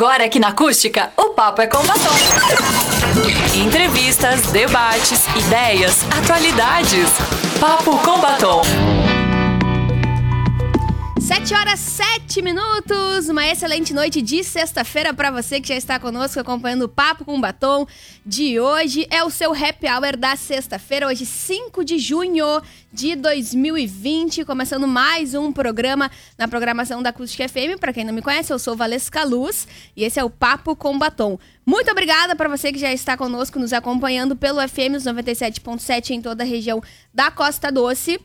Agora aqui na Acústica, o papo é com batom. Entrevistas, debates, ideias, atualidades. Papo com batom. 7 horas 7 minutos, uma excelente noite de sexta-feira para você que já está conosco acompanhando o Papo com Batom de hoje. É o seu happy hour da sexta-feira, hoje 5 de junho de 2020, começando mais um programa na programação da Acústica FM. Para quem não me conhece, eu sou Valesca Luz e esse é o Papo com Batom. Muito obrigada para você que já está conosco nos acompanhando pelo FM 97.7 em toda a região da Costa Doce.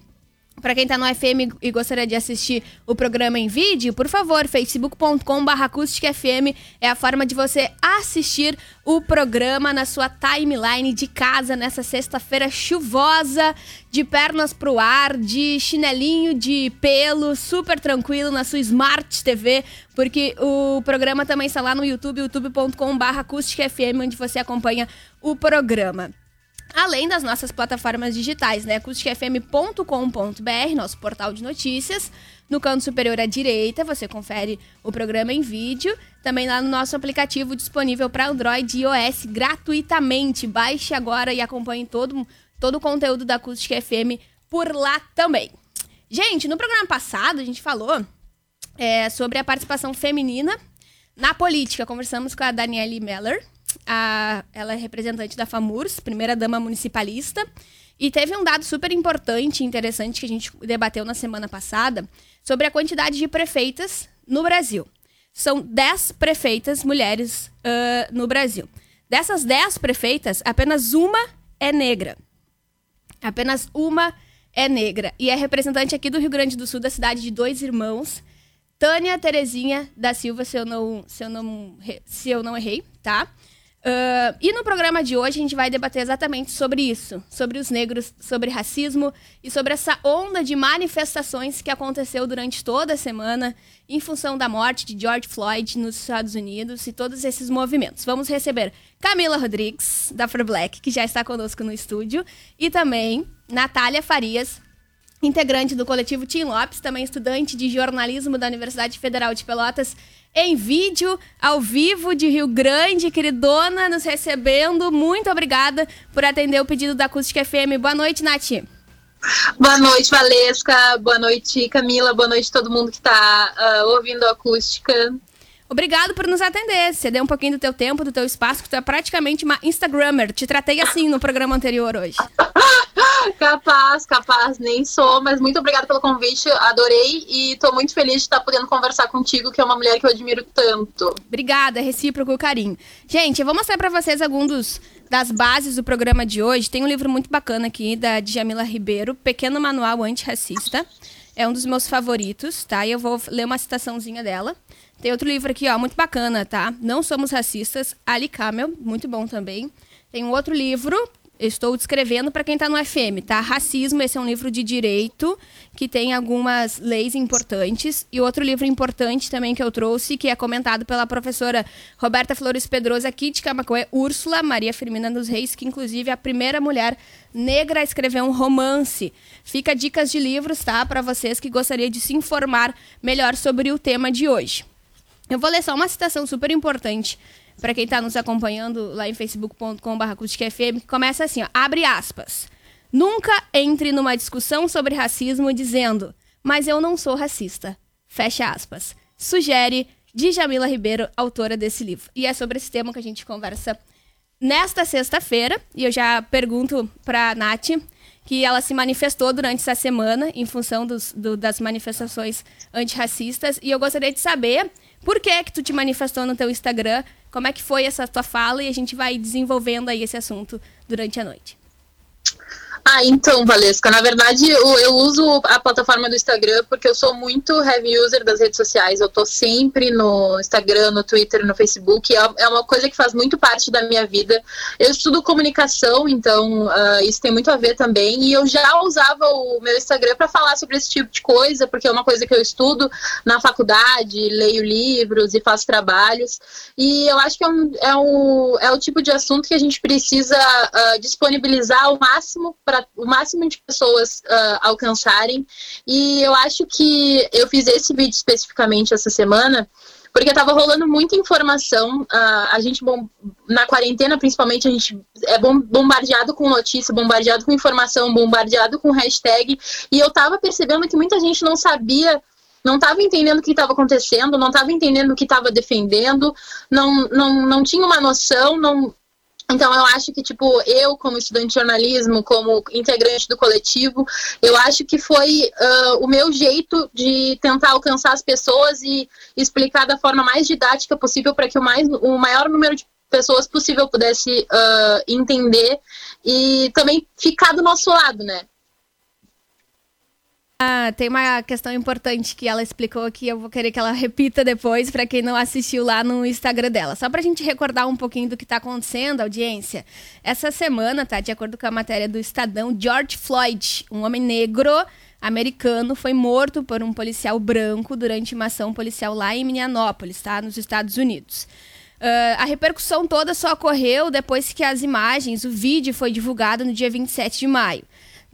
Para quem está no FM e gostaria de assistir o programa em vídeo, por favor, facebook.com/acústicafm é a forma de você assistir o programa na sua timeline de casa nessa sexta-feira chuvosa, de pernas pro ar, de chinelinho de pelo, super tranquilo na sua Smart TV, porque o programa também está lá no YouTube, youtube.com/acústicafm, onde você acompanha o programa. Além das nossas plataformas digitais, né? acusticfm.com.br, nosso portal de notícias. No canto superior à direita, você confere o programa em vídeo. Também lá no nosso aplicativo disponível para Android e iOS gratuitamente. Baixe agora e acompanhe todo, todo o conteúdo da Acústica FM por lá também. Gente, no programa passado a gente falou é, sobre a participação feminina na política. Conversamos com a Daniele Meller, a, ela é representante da FAMURS, primeira dama municipalista. E teve um dado super importante e interessante que a gente debateu na semana passada sobre a quantidade de prefeitas no Brasil. São 10 prefeitas mulheres uh, no Brasil. Dessas 10 prefeitas, apenas uma é negra. Apenas uma é negra. E é representante aqui do Rio Grande do Sul, da cidade de Dois Irmãos. Tânia Terezinha da Silva, se eu não, se eu não, se eu não errei, tá? Uh, e no programa de hoje a gente vai debater exatamente sobre isso, sobre os negros, sobre racismo e sobre essa onda de manifestações que aconteceu durante toda a semana em função da morte de George Floyd nos Estados Unidos e todos esses movimentos. Vamos receber Camila Rodrigues, da For Black, que já está conosco no estúdio, e também Natália Farias, integrante do coletivo Tim Lopes, também estudante de jornalismo da Universidade Federal de Pelotas em vídeo, ao vivo de Rio Grande, queridona, nos recebendo. Muito obrigada por atender o pedido da Acústica FM. Boa noite, Nath. Boa noite, Valesca. Boa noite, Camila. Boa noite todo mundo que está uh, ah, ouvindo a Acústica. Obrigado por nos atender. Deu um pouquinho do teu tempo, do teu espaço, que tu é praticamente uma Instagrammer. Te tratei assim no programa anterior hoje. capaz, capaz, nem sou, mas muito obrigada pelo convite, adorei e estou muito feliz de estar podendo conversar contigo, que é uma mulher que eu admiro tanto. Obrigada, é recíproco o carinho. Gente, eu vou mostrar para vocês alguns das bases do programa de hoje. Tem um livro muito bacana aqui da Djamila Ribeiro, Pequeno Manual Antirracista. É um dos meus favoritos, tá? E eu vou ler uma citaçãozinha dela. Tem outro livro aqui, ó, muito bacana, tá? Não Somos Racistas, Ali Camel, muito bom também. Tem um outro livro, estou descrevendo para quem está no FM, tá? Racismo, esse é um livro de direito que tem algumas leis importantes. E outro livro importante também que eu trouxe, que é comentado pela professora Roberta Flores Pedrosa aqui de Camacoé, Úrsula Maria Firmina dos Reis, que inclusive é a primeira mulher negra a escrever um romance. Fica dicas de livros, tá? Para vocês que gostariam de se informar melhor sobre o tema de hoje. Eu vou ler só uma citação super importante para quem está nos acompanhando lá em facebook.com.br começa assim, ó, abre aspas. Nunca entre numa discussão sobre racismo dizendo, mas eu não sou racista. Fecha aspas. Sugere Djamila Ribeiro, autora desse livro. E é sobre esse tema que a gente conversa nesta sexta-feira. E eu já pergunto para Nath, que ela se manifestou durante essa semana em função dos, do, das manifestações antirracistas. E eu gostaria de saber por que que tu te manifestou no teu Instagram? Como é que foi essa tua fala? E a gente vai desenvolvendo aí esse assunto durante a noite. Ah, então, Valesca, na verdade eu, eu, uso a plataforma do Instagram porque eu sou muito heavy user das redes sociais. Eu tô sempre no Instagram, no Twitter, no Facebook. É, é uma coisa que faz muito parte da minha vida. Eu estudo comunicação, então uh, isso tem muito a ver também. E eu já usava o meu Instagram para falar sobre esse tipo de coisa, porque é uma coisa que eu estudo na faculdade, leio livros e faço trabalhos. E eu acho que é, um, é, um, é o tipo de assunto que a gente precisa uh, disponibilizar ao máximo para para o máximo de pessoas uh, alcançarem. E eu acho que eu fiz esse vídeo especificamente essa semana porque tava rolando muita informação. Uh, a gente, bom, na quarentena, principalmente, a gente é bombardeado com notícia, bombardeado com informação, bombardeado com hashtag. E eu tava percebendo que muita gente não sabia não estava entendendo o que estava acontecendo, não estava entendendo o que estava defendendo, não, não, não tinha uma noção, não, então, eu acho que, tipo, eu, como estudante de jornalismo, como integrante do coletivo, eu acho que foi uh, o meu jeito de tentar alcançar as pessoas e explicar da forma mais didática possível para que o, mais, o maior número de pessoas possível pudesse uh, entender e também ficar do nosso lado, né? Ah, tem uma questão importante que ela explicou que eu vou querer que ela repita depois para quem não assistiu lá no Instagram dela. Só para a gente recordar um pouquinho do que está acontecendo, audiência. Essa semana, tá, de acordo com a matéria do Estadão, George Floyd, um homem negro americano, foi morto por um policial branco durante uma ação policial lá em Minneapolis, tá, nos Estados Unidos. Uh, a repercussão toda só ocorreu depois que as imagens, o vídeo foi divulgado no dia 27 de maio.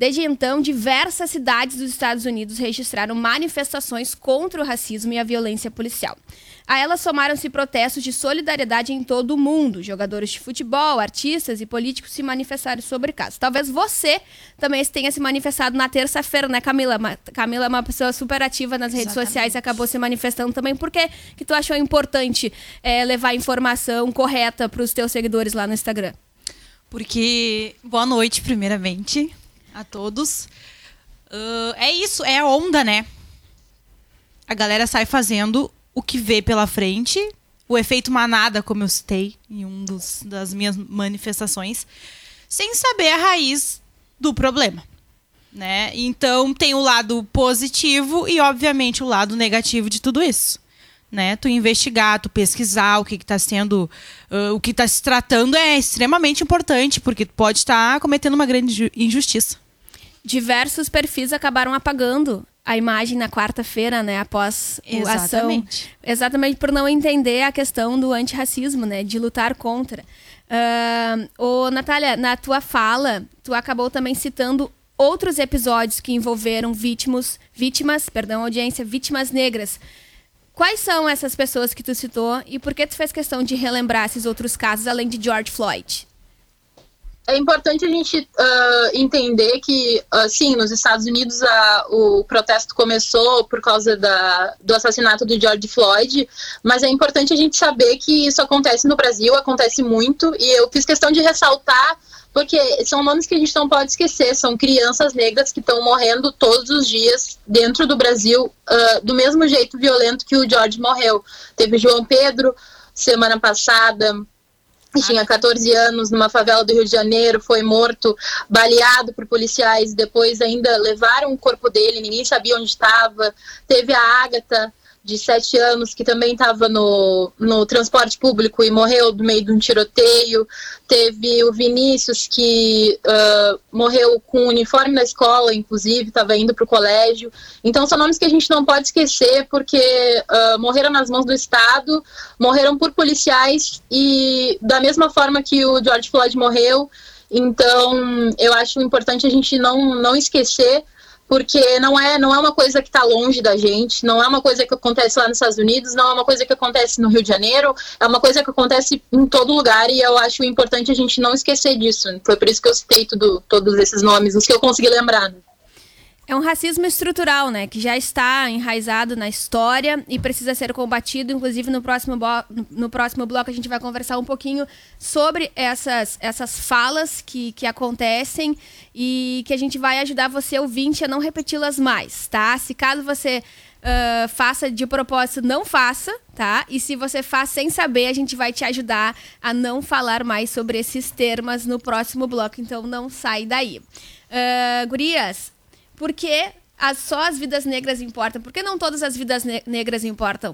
Desde então, diversas cidades dos Estados Unidos registraram manifestações contra o racismo e a violência policial. A elas somaram-se protestos de solidariedade em todo o mundo. Jogadores de futebol, artistas e políticos se manifestaram sobre o caso. Talvez você também tenha se manifestado na terça-feira, né, Camila? Camila é uma pessoa super ativa nas redes Exatamente. sociais e acabou se manifestando também. Por que, que tu achou importante é, levar informação correta para os teus seguidores lá no Instagram? Porque, boa noite, primeiramente a todos. Uh, é isso, é a onda, né? A galera sai fazendo o que vê pela frente, o efeito manada, como eu citei em um dos, das minhas manifestações, sem saber a raiz do problema. Né? Então tem o lado positivo e, obviamente, o lado negativo de tudo isso. Né? Tu investigar, tu pesquisar o que está sendo, uh, o que está se tratando é extremamente importante, porque tu pode estar cometendo uma grande injustiça diversos perfis acabaram apagando a imagem na quarta-feira, né, após a ação. Exatamente por não entender a questão do antirracismo, né, de lutar contra. Uh, ô, Natália, na tua fala, tu acabou também citando outros episódios que envolveram vítimas, vítimas, perdão, audiência, vítimas negras. Quais são essas pessoas que tu citou e por que tu fez questão de relembrar esses outros casos, além de George Floyd? é importante a gente uh, entender que, uh, sim, nos Estados Unidos o protesto começou por causa da, do assassinato do George Floyd, mas é importante a gente saber que isso acontece no Brasil, acontece muito, e eu fiz questão de ressaltar, porque são nomes que a gente não pode esquecer, são crianças negras que estão morrendo todos os dias dentro do Brasil, uh, do mesmo jeito violento que o George morreu. Teve João Pedro semana passada, tinha 14 anos numa favela do Rio de Janeiro, foi morto, baleado por policiais, depois ainda levaram o corpo dele, ninguém sabia onde estava. Teve a Ágata, de sete anos, que também estava no, no transporte público e morreu no meio de um tiroteio. Teve o Vinícius, que uh, morreu com o uniforme da escola, inclusive, estava indo para o colégio. Então, são nomes que a gente não pode esquecer, porque uh, morreram nas mãos do Estado, morreram por policiais e, da mesma forma que o George Floyd morreu. Então, eu acho importante a gente não, não esquecer porque não é, não é uma coisa que está longe da gente, não é uma coisa que acontece lá nos Estados Unidos, não é uma coisa que acontece no Rio de Janeiro, é uma coisa que acontece em todo lugar e eu acho importante a gente não esquecer disso. Foi por isso que eu citei tudo, todos esses nomes, os que eu consegui lembrar. É um racismo estrutural, né? Que já está enraizado na história e precisa ser combatido. Inclusive, no próximo, no próximo bloco, a gente vai conversar um pouquinho sobre essas, essas falas que, que acontecem e que a gente vai ajudar você, ouvinte, a não repeti-las mais, tá? Se caso você uh, faça de propósito, não faça, tá? E se você faz sem saber, a gente vai te ajudar a não falar mais sobre esses termos no próximo bloco. Então, não sai daí. Uh, gurias, por que as, só as vidas negras importam? Por que não todas as vidas ne negras importam?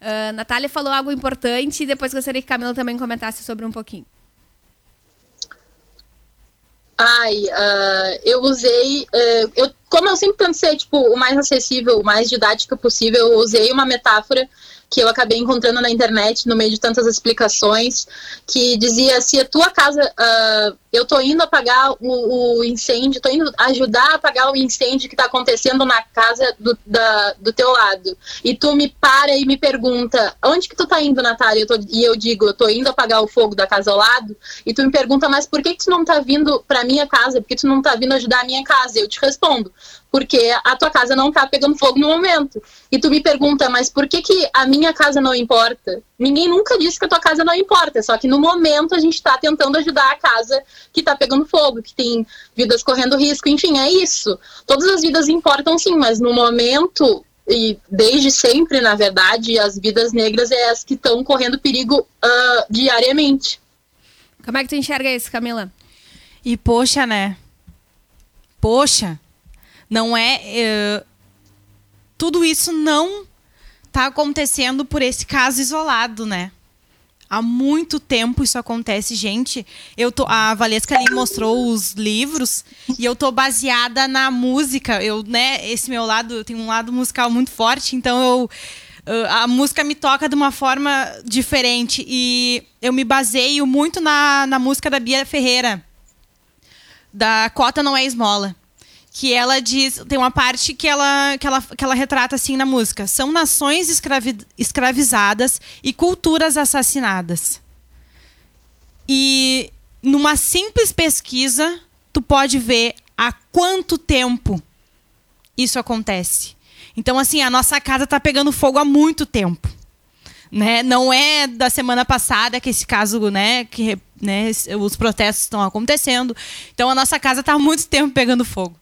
Uh, Natália falou algo importante e depois gostaria que Camila também comentasse sobre um pouquinho. Ai, uh, eu usei. Uh, eu, como eu sempre tento ser tipo, o mais acessível, o mais didática possível, eu usei uma metáfora que eu acabei encontrando na internet no meio de tantas explicações, que dizia se a tua casa, uh, eu tô indo apagar o, o, incêndio, tô indo ajudar a apagar o incêndio que está acontecendo na casa do, da, do teu lado, e tu me para e me pergunta, onde que tu tá indo, Natália? Eu tô, e eu digo, eu tô indo apagar o fogo da casa ao lado, e tu me pergunta, mas por que, que tu não tá vindo pra minha casa? Por que tu não tá vindo ajudar a minha casa? Eu te respondo, porque a tua casa não tá pegando fogo no momento. E tu me pergunta, mas por que, que a minha casa não importa? Ninguém nunca disse que a tua casa não importa, só que no momento a gente está tentando ajudar a casa que está pegando fogo, que tem vidas correndo risco, enfim, é isso. Todas as vidas importam sim, mas no momento e desde sempre, na verdade, as vidas negras é as que estão correndo perigo uh, diariamente. Como é que tu enxerga isso, Camila? E poxa, né? Poxa, não é. Uh, tudo isso não está acontecendo por esse caso isolado, né? Há muito tempo isso acontece, gente. Eu tô, a Valesca ali mostrou os livros e eu tô baseada na música. Eu, né, esse meu lado, eu tenho um lado musical muito forte, então eu a música me toca de uma forma diferente e eu me baseio muito na, na música da Bia Ferreira, da Cota Não É Esmola que ela diz, tem uma parte que ela, que ela, que ela retrata assim na música. São nações escravi, escravizadas e culturas assassinadas. E numa simples pesquisa, tu pode ver há quanto tempo isso acontece. Então, assim, a nossa casa está pegando fogo há muito tempo. Né? Não é da semana passada que esse caso, né, que né, os protestos estão acontecendo. Então, a nossa casa está há muito tempo pegando fogo.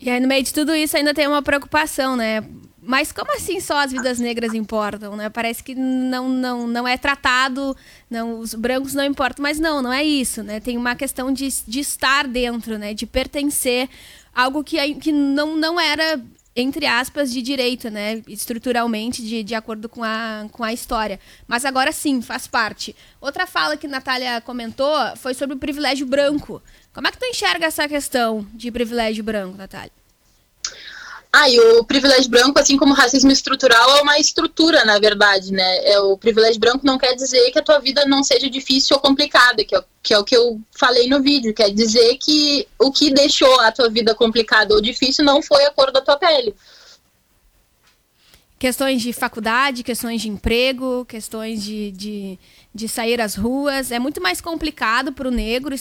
E aí, no meio de tudo isso, ainda tem uma preocupação, né? Mas como assim só as vidas negras importam, né? Parece que não, não, não é tratado, não, os brancos não importam, mas não, não é isso, né? Tem uma questão de, de estar dentro, né? De pertencer, algo que, que não, não era, entre aspas, de direito, né? Estruturalmente, de, de acordo com a, com a história. Mas agora sim, faz parte. Outra fala que Natália comentou foi sobre o privilégio branco. Como é que tu enxerga essa questão de privilégio branco, Natália? Ah, e o privilégio branco, assim como o racismo estrutural, é uma estrutura, na verdade, né? É, o privilégio branco não quer dizer que a tua vida não seja difícil ou complicada, que é, que é o que eu falei no vídeo. Quer dizer que o que deixou a tua vida complicada ou difícil não foi a cor da tua pele. Questões de faculdade, questões de emprego, questões de, de, de sair às ruas. É muito mais complicado para o negro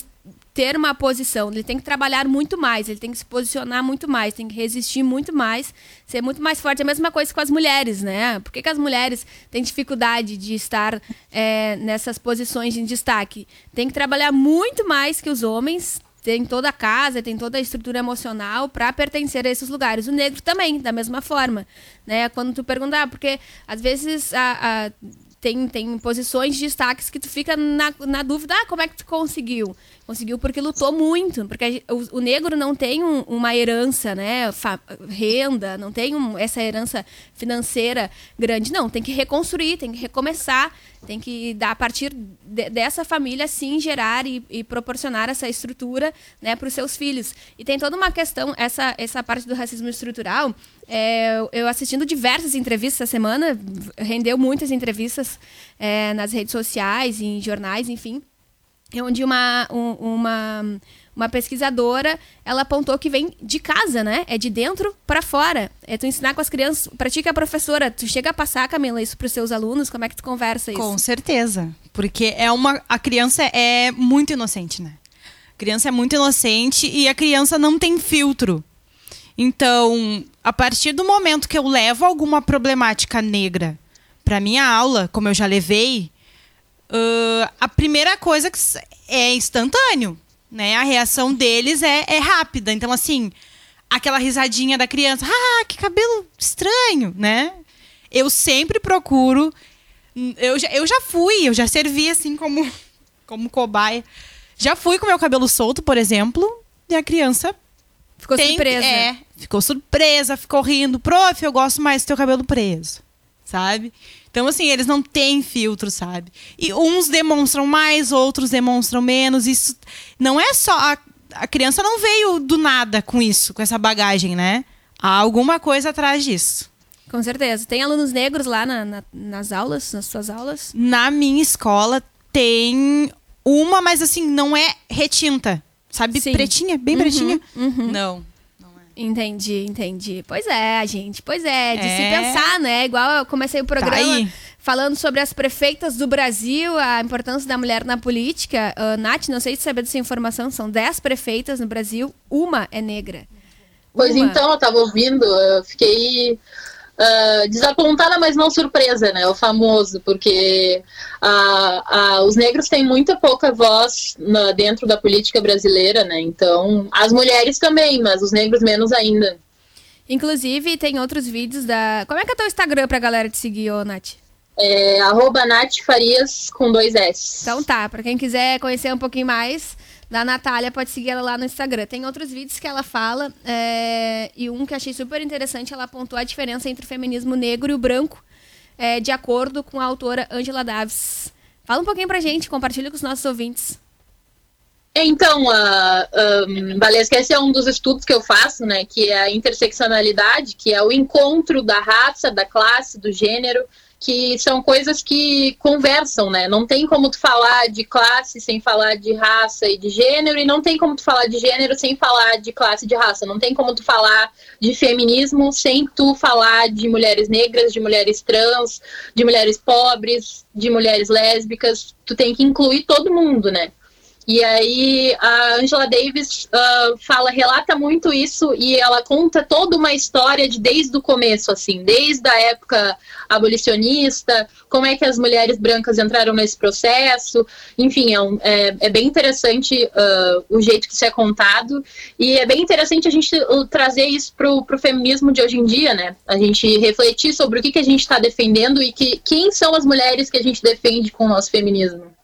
ter uma posição, ele tem que trabalhar muito mais, ele tem que se posicionar muito mais, tem que resistir muito mais, ser muito mais forte. É a mesma coisa com as mulheres, né? Por que, que as mulheres têm dificuldade de estar é, nessas posições de destaque? Tem que trabalhar muito mais que os homens, tem toda a casa, tem toda a estrutura emocional para pertencer a esses lugares. O negro também, da mesma forma, né? Quando tu perguntar, ah, porque às vezes a, a tem, tem posições de destaques que tu fica na, na dúvida, ah, como é que tu conseguiu? Conseguiu porque lutou muito, porque o, o negro não tem um, uma herança, né, fa, renda, não tem um, essa herança financeira grande, não, tem que reconstruir, tem que recomeçar, tem que dar a partir de, dessa família sim gerar e, e proporcionar essa estrutura, né, para os seus filhos. E tem toda uma questão, essa, essa parte do racismo estrutural, é, eu assistindo diversas entrevistas essa semana, rendeu muitas entrevistas é, nas redes sociais, em jornais, enfim, onde uma, um, uma, uma pesquisadora ela apontou que vem de casa, né? É de dentro para fora. É tu ensinar com as crianças. Pratica a professora. Tu chega a passar, Camila, isso para os seus alunos? Como é que tu conversa isso? Com certeza. Porque é uma. A criança é muito inocente, né? A criança é muito inocente e a criança não tem filtro. Então, a partir do momento que eu levo alguma problemática negra para minha aula, como eu já levei, uh, a primeira coisa que é instantâneo, né? A reação deles é, é rápida. Então, assim, aquela risadinha da criança, ah, que cabelo estranho, né? Eu sempre procuro. Eu já, eu já fui, eu já servi assim como, como cobaia. Já fui com meu cabelo solto, por exemplo, e a criança Ficou tem, surpresa. É, ficou surpresa, ficou rindo. Prof, eu gosto mais do teu cabelo preso. Sabe? Então, assim, eles não têm filtro, sabe? E uns demonstram mais, outros demonstram menos. Isso não é só. A, a criança não veio do nada com isso, com essa bagagem, né? Há alguma coisa atrás disso. Com certeza. Tem alunos negros lá na- na- nas aulas, nas suas aulas? Na minha escola tem uma, mas assim, não é retinta. Sabe? Sim. Pretinha, bem pretinha. uhum. Não, não é. Entendi, entendi. Pois é, gente. Pois é, de se É. pensar, né? Igual eu comecei o programa aí. falando sobre as prefeitas do Brasil, a importância da mulher na política. Uh, Nath, não sei se saber dessa informação, são 10 prefeitas no Brasil, uma é negra. Pois Uma. então, eu tava ouvindo, eu fiquei ah, desapontada, mas não surpresa, né? O famoso, porque ah, ah, os negros têm muita pouca voz na- dentro da política brasileira, né? Então, as mulheres também, mas os negros menos ainda. Inclusive, tem outros vídeos da. Como é que é teu Instagram pra galera te seguir, ô Nath? É, arroba Nath Farias com dois S. Então tá, pra quem quiser conhecer um pouquinho mais da Natália, pode seguir ela lá no Instagram. Tem outros vídeos que ela fala, é, e um que achei super interessante, ela apontou a diferença entre o feminismo negro e o branco, é, de acordo com a autora Angela Davis. Fala um pouquinho pra gente, compartilha com os nossos ouvintes. Então, a, um, Valesca, esse é um dos estudos que eu faço, né? Que é a interseccionalidade, que é o encontro da raça, da classe, do gênero, que são coisas que conversam, né? Não tem como tu falar de classe sem falar de raça e de gênero, e não tem como tu falar de gênero sem falar de classe e de raça. Não tem como tu falar de feminismo sem tu falar de mulheres negras, de mulheres trans, de mulheres pobres, de mulheres lésbicas. Tu tem que incluir todo mundo, né? E aí a Angela Davis ah, fala, relata muito isso e ela conta toda uma história de desde o começo, assim, desde a época abolicionista, como é que as mulheres brancas entraram nesse processo, enfim, é, um- é- é bem interessante ah, o jeito que isso é contado e é bem interessante a gente uh, trazer isso pro, pro feminismo de hoje em dia, né? A gente refletir sobre o que, que a gente está defendendo e que, quem são as mulheres que a gente defende com o nosso feminismo.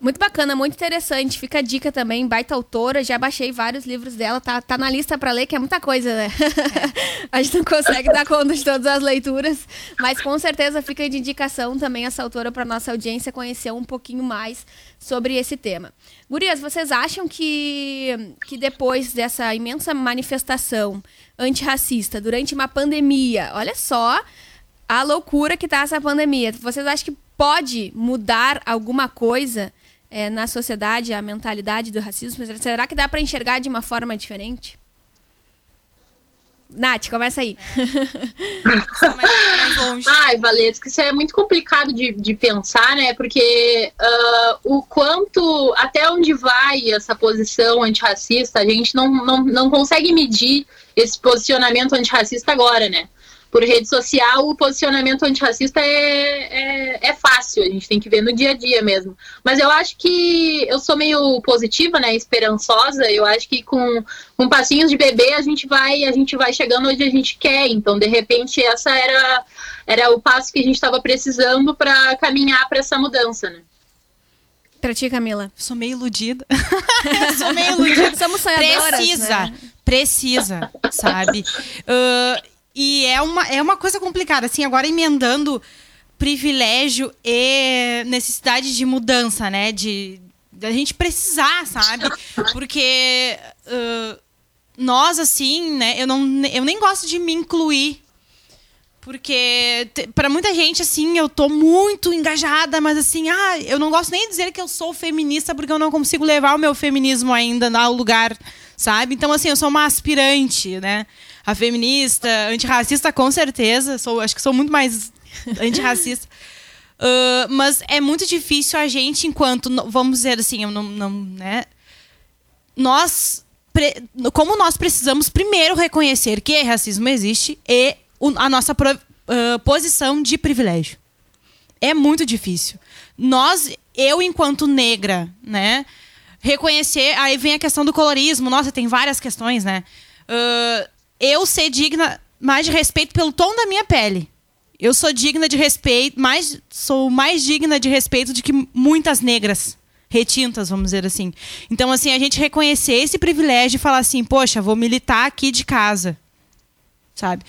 Muito bacana, muito interessante. Fica a dica também, baita autora. Já baixei vários livros dela, tá, tá na lista pra ler, que é muita coisa, né? a gente não consegue dar conta de todas as leituras, mas com certeza fica de indicação também essa autora pra nossa audiência conhecer um pouquinho mais sobre esse tema. Gurias, vocês acham que, que depois dessa imensa manifestação antirracista durante uma pandemia, olha só a loucura que tá essa pandemia. Vocês acham que pode mudar alguma coisa eh, na sociedade, a mentalidade do racismo? Será que dá pra enxergar de uma forma diferente? Nath, começa aí. Mais, mais. Ai, Valesca, isso é muito complicado de, de pensar, né? Porque ah, o quanto, até onde vai essa posição antirracista, a gente não, não, não consegue medir esse posicionamento antirracista agora, né? Por rede social, o posicionamento antirracista é, é, é fácil, a gente tem que ver no dia a dia mesmo. Mas eu acho que eu sou meio positiva, né? Esperançosa. Eu acho que com, com passinhos de bebê a gente vai a gente vai chegando onde a gente quer. Então, de repente, essa era era o passo que a gente estava precisando para caminhar para essa mudança, né? Pra ti, Camila. Sou meio iludida. Sou meio iludida. Somos sonhadoras, Precisa, né? precisa, sabe? Ah, e é uma, é uma coisa complicada, assim, agora emendando privilégio e necessidade de mudança, né? De da gente precisar, sabe? Porque ah, nós, assim, né? Eu, não, eu nem gosto de me incluir porque pra muita gente, assim, eu tô muito engajada, mas assim, ah, eu não gosto nem de dizer que eu sou feminista porque eu não consigo levar o meu feminismo ainda ao lugar, sabe? Então, assim, eu sou uma aspirante, né? A feminista, antirracista, com certeza. Sou, acho que sou muito mais antirracista. Ah, mas é muito difícil a gente, enquanto, vamos dizer assim, eu não, não né? nós, pre- como nós precisamos primeiro reconhecer que racismo existe e a nossa pro- ah, posição de privilégio. É muito difícil. Nós, eu enquanto negra, né, reconhecer, aí vem a questão do colorismo, nossa, tem várias questões, né? Ah, eu ser digna mais de respeito pelo tom da minha pele. Eu sou digna de respeito, mais sou mais digna de respeito do que muitas negras retintas, vamos dizer assim. Então, assim, a gente reconhecer esse privilégio e falar assim, poxa, vou militar aqui de casa, sabe?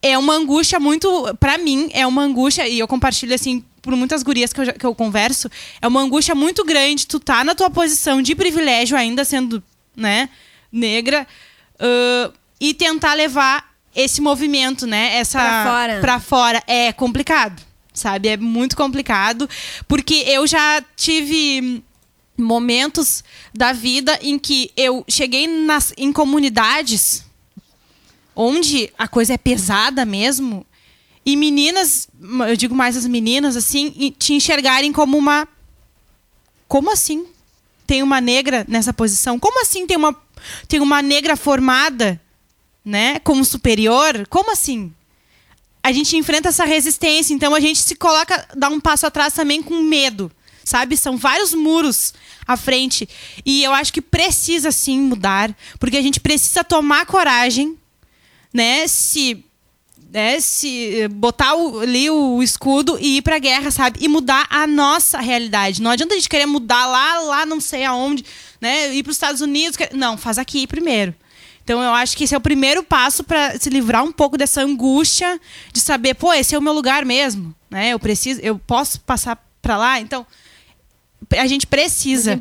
É uma angústia muito, Pra mim, é uma angústia e eu compartilho assim por muitas gurias que eu, que eu converso, é uma angústia muito grande tu tá na tua posição de privilégio ainda sendo, né, negra, ãh, e tentar levar esse movimento, né? Essa Pra fora. pra fora é complicado, sabe? É muito complicado, porque eu já tive momentos da vida em que eu cheguei nas, em comunidades onde a coisa é pesada mesmo e meninas, eu digo mais as meninas assim, te enxergarem como uma como assim tem uma negra nessa posição? Como assim tem uma tem uma negra formada, né, como superior? Como assim? A gente enfrenta essa resistência, então a gente se coloca, dá um passo atrás também com medo, sabe? São vários muros à frente e eu acho que precisa sim mudar, porque a gente precisa tomar coragem, né? Se né, se botar o- ali o escudo e ir pra guerra, sabe? E mudar a nossa realidade. Não adianta a gente querer mudar lá, lá não sei aonde, né? Ir para os Estados Unidos. que- Não, faz aqui primeiro. Então eu acho que esse é o primeiro passo para se livrar um pouco dessa angústia de saber, pô, esse é o meu lugar mesmo, né? Eu preciso, eu posso passar para lá. Então a gente precisa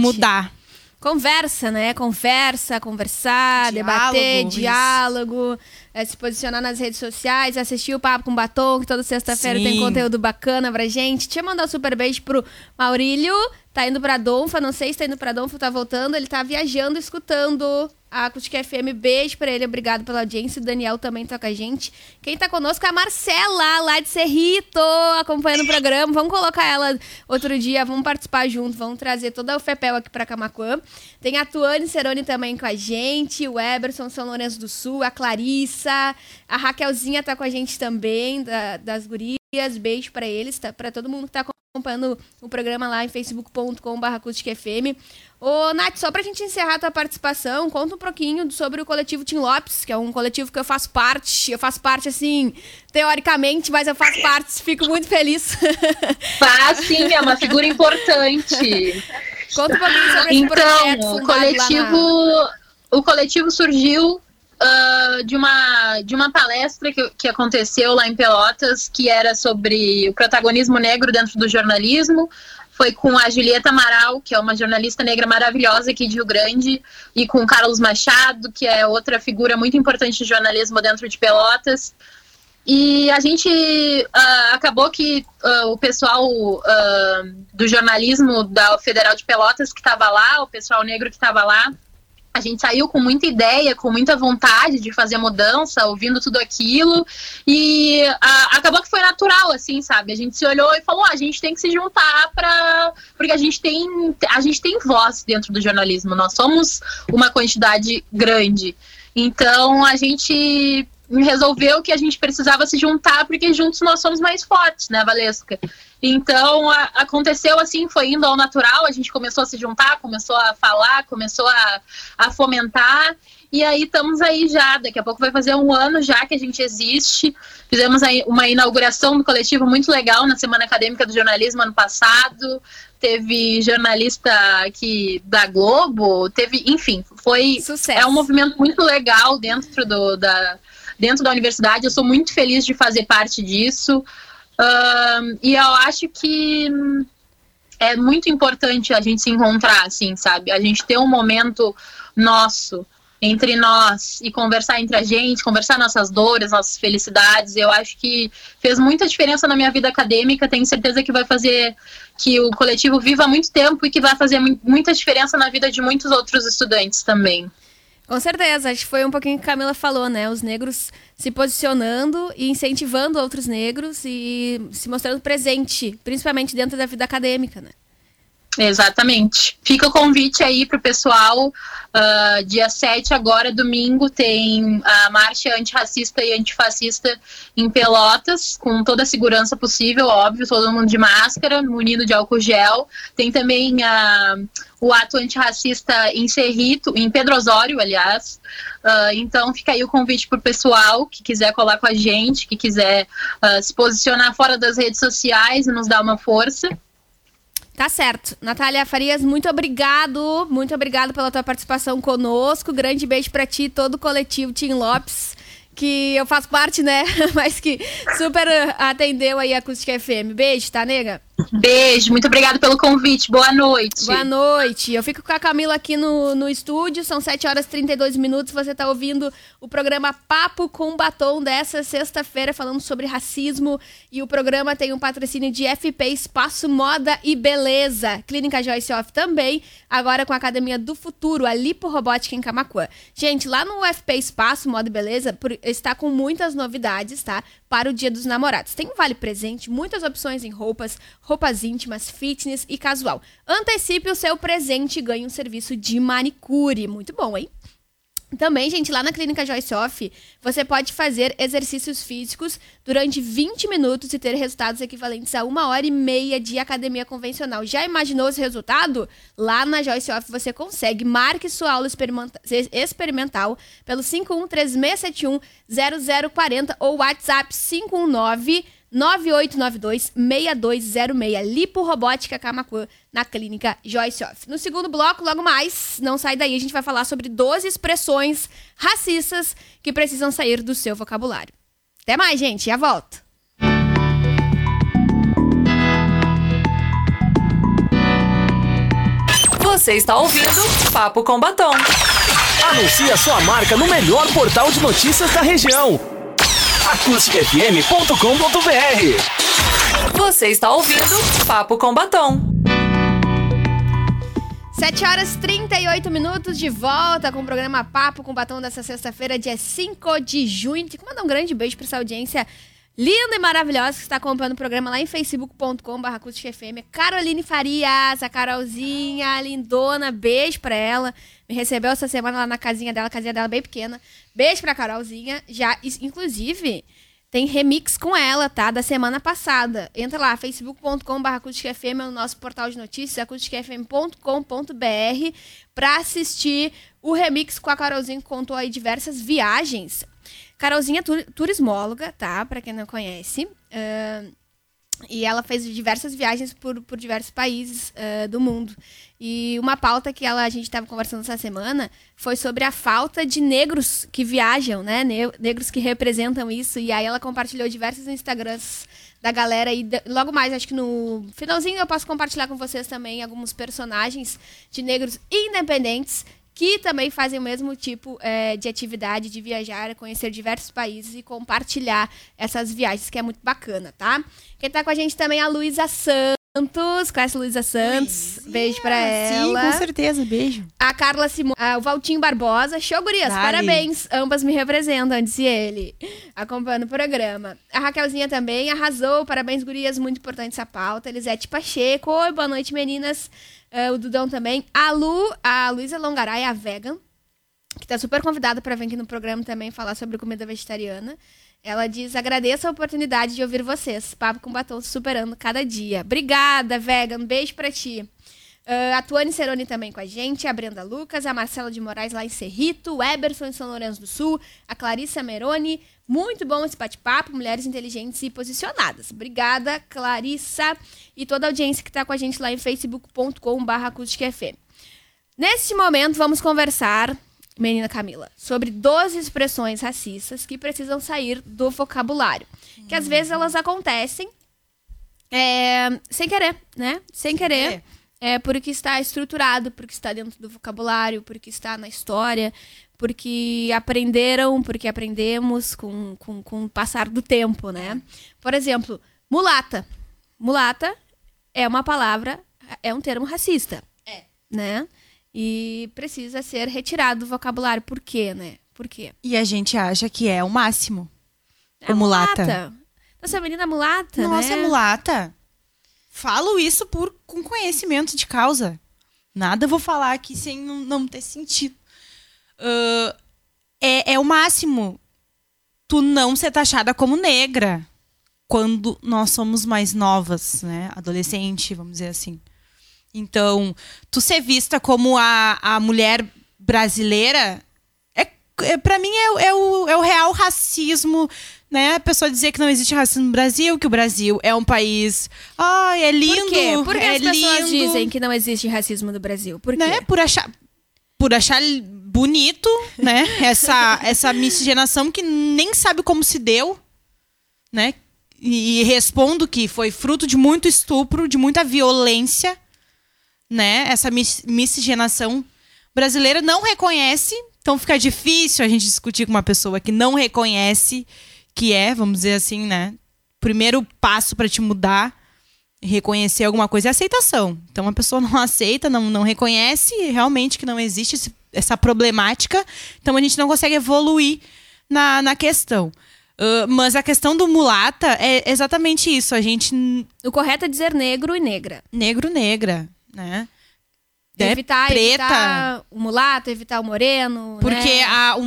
mudar. Conversa, né? Conversa, conversar, Diálogo, debater, diálogo, é, se posicionar nas redes sociais, assistir o Papo com Batom, que toda sexta-feira tem conteúdo bacana pra gente. Deixa eu mandar um super beijo pro Maurílio, tá indo pra Donfa, não sei se tá indo pra Donfa, tá voltando, ele tá viajando, escutando a Acústica FM. Beijo pra ele, obrigado pela audiência. O Daniel também tá com a gente. Quem tá conosco é a Marcela, lá de Cerrito, acompanhando o programa. Vamos colocar ela outro dia, vamos participar junto, vamos trazer toda o FEPEL aqui pra Camacuã. Tem a Tuane Ceroni também com a gente, o Eberson São Lourenço do Sul, a Clarissa, a Raquelzinha tá com a gente também, da- das gurias. Beijo pra eles, tá, pra todo mundo que tá acompanhando o programa lá em facebook.com.br acústicafm. Ô, Nath, só pra gente encerrar a tua participação, conta um pouquinho sobre o coletivo Tim Lopes, que é um coletivo que eu faço parte. Eu faço parte, assim, teoricamente, mas eu faço parte, fico muito feliz. Faz sim, é uma figura importante. conta um pouquinho sobre esse projeto Então, o coletivo, o coletivo surgiu ah, de, uma, de uma palestra que, que aconteceu lá em Pelotas, que era sobre o protagonismo negro dentro do jornalismo. Foi com a Julieta Amaral, que é uma jornalista negra maravilhosa aqui de Rio Grande, e com o Carlos Machado, que é outra figura muito importante de jornalismo dentro de Pelotas. E a gente ah, acabou que ah, o pessoal ah, do jornalismo da Federal de Pelotas que estava lá, o pessoal negro que estava lá, a gente saiu com muita ideia, com muita vontade de fazer mudança, ouvindo tudo aquilo, e ah, acabou que foi natural, assim, sabe? A gente se olhou e falou: "Ah, a gente tem que se juntar para. Porque a gente, tem, a gente tem voz dentro do jornalismo, nós somos uma quantidade grande. Então a gente resolveu que a gente precisava se juntar porque juntos nós somos mais fortes, né, Valesca? Então a- aconteceu assim, foi indo ao natural, a gente começou a se juntar, começou a falar, começou a, a fomentar. E aí estamos aí já, daqui a pouco vai fazer um ano já que a gente existe. Fizemos aí uma inauguração do coletivo muito legal na Semana Acadêmica do Jornalismo ano passado. Teve jornalista aqui da Globo, teve, enfim, foi Sucesso. é um movimento muito legal dentro do, da, dentro da universidade. Eu sou muito feliz de fazer parte disso. Ahn, e eu acho que hum, é muito importante a gente se encontrar, assim, sabe? A gente ter um momento nosso, entre nós, e conversar entre a gente, conversar nossas dores, nossas felicidades. Eu acho que fez muita diferença na minha vida acadêmica. Tenho certeza que vai fazer que o coletivo viva muito tempo e que vai fazer mu- muita diferença na vida de muitos outros estudantes também. Com certeza, acho que foi um pouquinho que a Camila falou, né? Os negros se posicionando e incentivando outros negros e se mostrando presente, principalmente dentro da vida acadêmica, né? Exatamente. Fica o convite aí pro pessoal. ah, dia 7, agora, domingo, tem a marcha antirracista e antifascista em Pelotas, com toda a segurança possível, óbvio, todo mundo de máscara, munido de álcool gel. Tem também ah, o ato antirracista em Cerrito, em Pedro Osório, aliás. Ah, então fica aí o convite pro pessoal que quiser colar com a gente, que quiser ah, se posicionar fora das redes sociais e nos dar uma força. Tá certo. Natália Farias, muito obrigado. Muito obrigado pela tua participação conosco. Grande beijo pra ti, todo o coletivo Tim Lopes, que eu faço parte, né? Mas que super atendeu aí a Acústica FM. Beijo, tá, nega? Beijo, muito obrigada pelo convite. Boa noite. Boa noite. Eu fico com a Camila aqui no, no estúdio. São 7 horas e 32 minutos. Você está ouvindo o programa Papo com Batom dessa sexta-feira, falando sobre racismo. E o programa tem um patrocínio de FP Espaço Moda e Beleza. Clínica Joyce Off também. Agora com a Academia do Futuro, a Lipo Robótica em Camacuã. Gente, lá no FP Espaço Moda e Beleza por- está com muitas novidades, tá? Para o Dia dos Namorados. Tem um vale presente, muitas opções em roupas, roupas íntimas, fitness e casual. Antecipe o seu presente e ganhe um serviço de manicure. Muito bom, hein? Também, gente, lá na Clínica Joyce Off, você pode fazer exercícios físicos durante 20 minutos e ter resultados equivalentes a uma hora e meia de academia convencional. Já imaginou esse resultado? Lá na Joyce Off você consegue. Marque sua aula experimenta- experimental pelo 5136710040 ou WhatsApp 519 9892-6206, Lipo Robótica Camacuã, na clínica Joyce Off. No segundo bloco, logo mais, não sai daí, a gente vai falar sobre 12 expressões racistas que precisam sair do seu vocabulário. Até mais, gente, já volto. Você está ouvindo Papo com Batom. Anuncie a sua marca no melhor portal de notícias da região. acusticfm.com.br Você está ouvindo Papo com Batom. 7 horas e 38 minutos de volta com o programa Papo com Batom dessa sexta-feira, dia 5 de junho. Tem que mandar um grande beijo para essa audiência linda e maravilhosa que está acompanhando o programa lá em facebook.com.br. Caroline Farias, a Carolzinha, a lindona, beijo pra ela. Recebeu essa semana lá na casinha dela, casinha dela bem pequena. Beijo pra Carolzinha. Já, inclusive, tem remix com ela, tá? Da semana passada. Entra lá, facebook.com.br é o nosso portal de notícias, acústicafm.com.br, pra assistir o remix com a Carolzinha, que contou aí diversas viagens. Carolzinha é tur- turismóloga, tá? Pra quem não conhece. Ahn, e ela fez diversas viagens por, por diversos países ah, do mundo. E uma pauta que ela, a gente estava conversando essa semana foi sobre a falta de negros que viajam, né? Ne- Negros que representam isso. E aí ela compartilhou diversos Instagrams da galera. E logo mais, acho que no finalzinho eu posso compartilhar com vocês também alguns personagens de negros independentes que também fazem o mesmo tipo eh, de atividade de viajar, conhecer diversos países e compartilhar essas viagens, que é muito bacana, tá? Quem tá com a gente também é a Luísa Santos. Conhece a Luísa Santos? Beijo pra ela. Sim, com certeza. Beijo. A Carla Simão, ah, o Valtinho Barbosa. Show, gurias, Dale. parabéns. Ambas me representam, disse ele, acompanhando o programa. A Raquelzinha também arrasou. Parabéns, gurias, muito importante essa pauta. Elisete Pacheco. Oi, boa noite, meninas. Ah, o Dudão também. A Lu, a Luísa Longaray, a vegan, que tá super convidada para vir aqui no programa também falar sobre comida vegetariana. Ela diz: agradeço a oportunidade de ouvir vocês. Papo com batom superando cada dia. Obrigada, vegan. Beijo pra ti. Ah, a Tuane Ceroni também com a gente, a Brenda Lucas, a Marcela de Moraes lá em Cerrito, o Eberson em São Lourenço do Sul, a Clarissa Meroni. Muito bom esse bate-papo, mulheres inteligentes e posicionadas. Obrigada, Clarissa, e toda a audiência que está com a gente lá em facebook.com.br. Neste momento, vamos conversar, menina Camila, sobre 12 expressões racistas que precisam sair do vocabulário. Que às vezes elas acontecem é, sem querer, né? Sem querer. É porque está estruturado, porque está dentro do vocabulário, porque está na história, porque aprenderam, porque aprendemos com, com, com o passar do tempo, né? Por exemplo, mulata. Mulata é uma palavra, é um termo racista. É. Né? E precisa ser retirado do vocabulário. Por quê, né? Por quê? E a gente acha que é o máximo. É o mulata. Nossa, a menina mulata, Nossa, né? é mulata. Falo isso por com conhecimento de causa. Nada vou falar aqui sem não, não ter sentido. Ah, é, é o máximo tu não ser taxada como negra quando nós somos mais novas, né? Adolescente, vamos dizer assim. Então, tu ser vista como a, a mulher brasileira é, é para mim é, o- é o, é o real racismo, né? A pessoa dizer que não existe racismo no Brasil, que o Brasil é um país, ai, é lindo, Por quê? Por que é as pessoas lindo, dizem que não existe racismo no Brasil? Por quê? né? Por achar por achar bonito, né? Essa essa miscigenação que nem sabe como se deu, né? e respondo que foi fruto de muito estupro, de muita violência, né? Essa mis miscigenação brasileira não reconhece, então fica difícil a gente discutir com uma pessoa que não reconhece que é, vamos dizer assim, né? Primeiro passo para te mudar, reconhecer alguma coisa é aceitação. Então a pessoa não aceita, não, não reconhece realmente que não existe esse, essa problemática, então a gente não consegue evoluir na, na questão. Uh, mas a questão do mulata é exatamente isso. A gente. O correto é dizer negro e negra. Negro, negra, né? É evitar, preta. evitar o mulato, evitar o moreno. Porque né? a, o,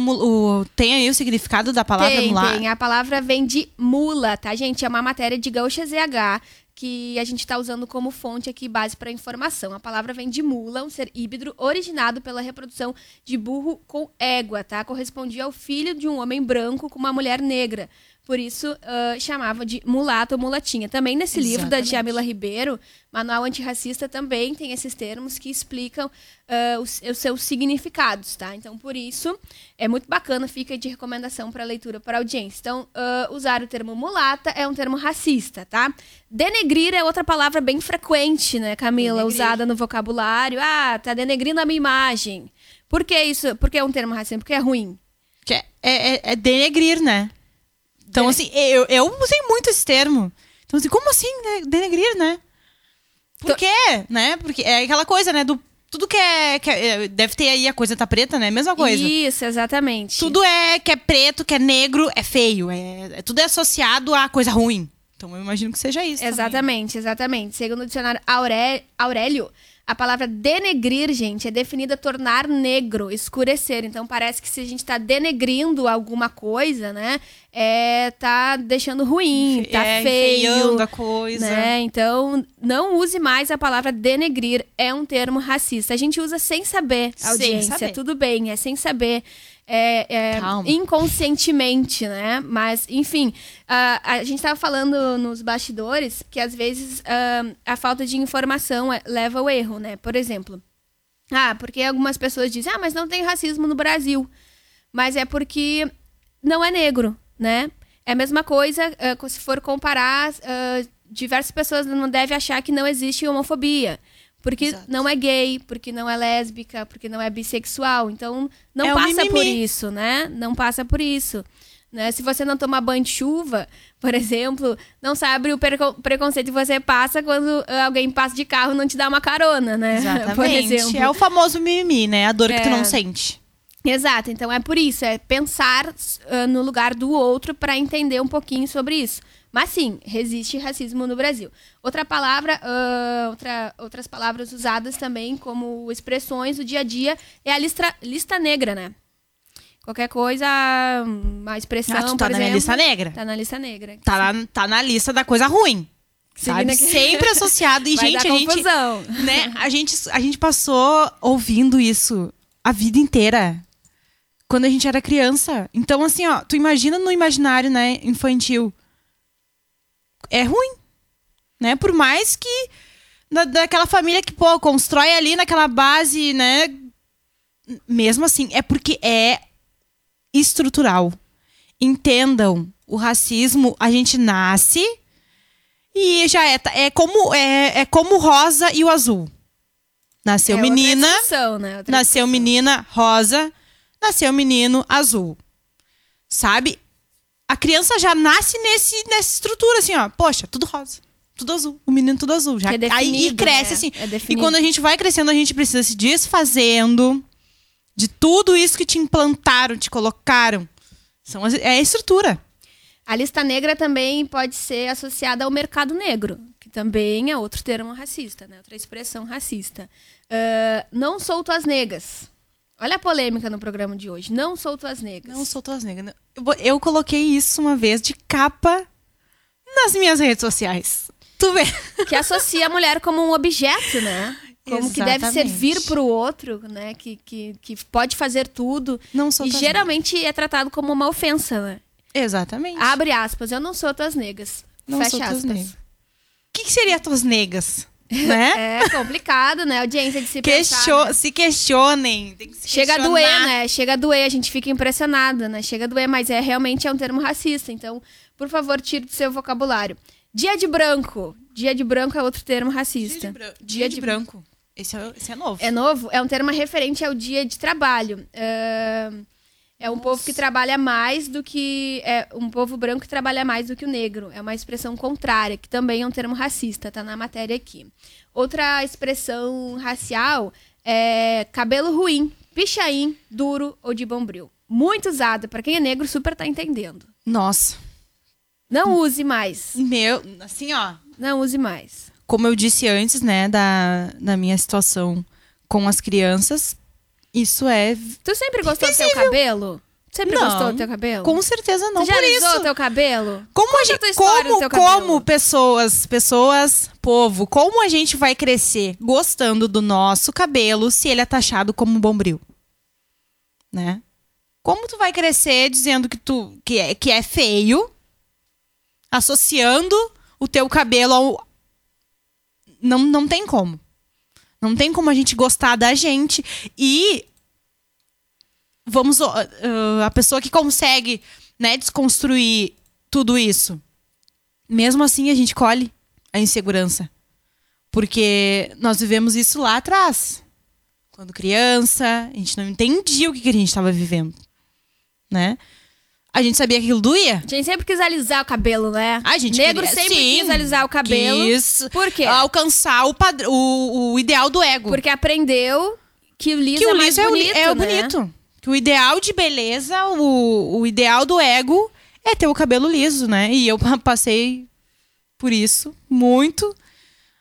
o- tem aí o significado da palavra tem, mulata. tem. A palavra vem de mula, tá, gente? É uma matéria de Gaúcha ZH que a gente está usando como fonte aqui, base para informação. A palavra vem de mula, um ser híbrido originado pela reprodução de burro com égua, tá? Correspondia ao filho de um homem branco com uma mulher negra. Por isso, ah, chamava de mulato ou mulatinha. Também nesse livro da Exatamente. Djamila Ribeiro, Manual Antirracista, também tem esses termos que explicam ah, os, os seus significados, tá? Então, por isso, é muito bacana, fica de recomendação para leitura para audiência. Então, ah, usar o termo mulata é um termo racista, tá? Denegrir é outra palavra bem frequente, né, Camila? Denegrir. Usada no vocabulário. Ah, tá denegrindo a minha imagem. Por que isso? Por que é um termo racista? Porque é ruim. Que é, é, é denegrir, né? Então, assim, eu, eu usei muito esse termo. Então, assim, como assim, né? denegrir, né? Por Então- quê? Né? Porque é aquela coisa, né? Do, tudo que é, que é- Deve ter aí a coisa tá preta, né? Mesma coisa. Isso, exatamente. Tudo é que é preto, que é negro, é feio. É, é- tudo é associado a coisa ruim. Então eu imagino que seja isso. também. Exatamente, exatamente. Segundo o dicionário Auré- Aurélio, a palavra denegrir, gente, é definida tornar negro, escurecer. Então parece que se a gente tá denegrindo alguma coisa, né, é tá deixando ruim, tá é, feio. a coisa. Né? Então, não use mais a palavra denegrir, é um termo racista. A gente usa sem saber, Sem audiência, saber. tudo bem, é sem saber. É, é inconscientemente, né? Mas, enfim, ah, a gente estava falando nos bastidores que às vezes ah, a falta de informação é- leva ao erro, né? Por exemplo, ah, porque algumas pessoas dizem, ah, mas não tem racismo no Brasil. Mas é porque não é negro, né? É a mesma coisa ah, se for comparar, ah, diversas pessoas não devem achar que não existe homofobia. Porque Exato. não é gay, porque não é lésbica, porque não é bissexual. Então, não É passa por isso, né? Não passa por isso. Né? Se você não tomar banho de chuva, por exemplo, não sabe o preconceito que você passa quando ah, alguém passa de carro e não te dá uma carona, né? Por Exatamente. exemplo. É o famoso mimimi, né? A dor que tu É. não sente. Exato, então é por isso, é pensar ah, no lugar do outro para entender um pouquinho sobre isso. Mas sim, resiste racismo no Brasil. Outra palavra, ah, outra- outras palavras usadas também como expressões do dia a dia é a lista, lista negra, né? Qualquer coisa, uma expressão, Ah, tu tá na exemplo, minha lista negra. Tá na lista negra. Tá, na, tá na lista da coisa ruim. Sabe? Significa- Sempre associado. E, Vai gente, a gente, confusão. né, a gente, a gente passou ouvindo isso a vida inteira. Quando a gente era criança. Então, assim, ó, tu imagina no imaginário, né, infantil. É ruim. Né? Por mais que da, daquela família que, pô, constrói ali naquela base, né? Mesmo assim, é porque é estrutural. Entendam, o racismo, a gente nasce e já é. É como, é, é como o rosa e o azul. Nasceu É menina, discussão, né? Nasceu menina rosa, nasceu menino azul. Sabe? A criança já nasce nesse, nessa estrutura, assim, ó. Poxa, tudo rosa. Tudo azul. O menino tudo azul. Já, é aí e definido, cresce, né? assim. É e definido. quando a gente vai crescendo, a gente precisa se desfazendo de tudo isso que te implantaram, te colocaram. São as- é a estrutura. A lista negra também pode ser associada ao mercado negro, que também é outro termo racista, né? Outra expressão racista. Ah, não sou tuas negas. Olha a polêmica no programa de hoje. Não sou tuas negas. Não sou tuas negras. Eu, coloquei isso uma vez de capa nas minhas redes sociais. Tu vê? Que associa a mulher como um objeto, né? Como que deve Exatamente. servir para o outro, né? Que, que, que pode fazer tudo. Não sou e tuas geralmente é tratado como uma ofensa, né? Exatamente. Abre aspas, eu não sou tuas negas. Não Fecha sou tuas aspas. negas. O que, que seria tuas negas? Né? É complicado, né? Audiência de se Question- pensar. né? Se questionem. Que se Chega a questionar. doer, né? Chega a doer, a gente fica impressionada, né? Chega a doer, mas é realmente é um termo racista. Então, por favor, tire do seu vocabulário. Dia de branco. Dia de branco é outro termo racista. Dia de, branco. Esse é, esse é novo. É novo? É um termo referente ao dia de trabalho. É, é um povo que trabalha mais do que. É um povo branco que trabalha mais do que o negro. É uma expressão contrária, que também é um termo racista, tá na matéria aqui. Outra expressão racial é cabelo ruim, pichain, duro ou de bombril. Muito usado. Pra quem é negro, super tá entendendo. Nossa. Não use mais. Meu, assim, ó. Não use mais. Como eu disse antes, né, da, da minha situação com as crianças, isso é. Tu sempre gostou do teu cabelo? Sempre Não. gostou do teu cabelo? Com certeza não Tu já por isso. o teu cabelo? Como a Conta a gente, tua história do como, teu cabelo. como pessoas, pessoas, povo, como a gente vai crescer gostando do nosso cabelo se ele é taxado como um bombril? Né? Como tu vai crescer dizendo que tu que é, que é feio, associando o teu cabelo ao não não tem como. Não tem como a gente gostar da gente e vamos ah, a pessoa que consegue, né, desconstruir tudo isso. Mesmo assim a gente colhe a insegurança. Porque nós vivemos isso lá atrás. Quando criança, a gente não entendia o que, que a gente estava vivendo, né? A gente sabia que aquilo doía. A gente sempre quis alisar o cabelo, né? A gente Negro queria- sempre sim, quis alisar o cabelo. Quis Por quê? alcançar o, padr- o, o ideal do ego. Porque aprendeu que o liso que é o mais liso é, bonito, é o né? bonito. Que o ideal de beleza, o, o ideal do ego é ter o cabelo liso, né? E eu pa- passei por isso muito.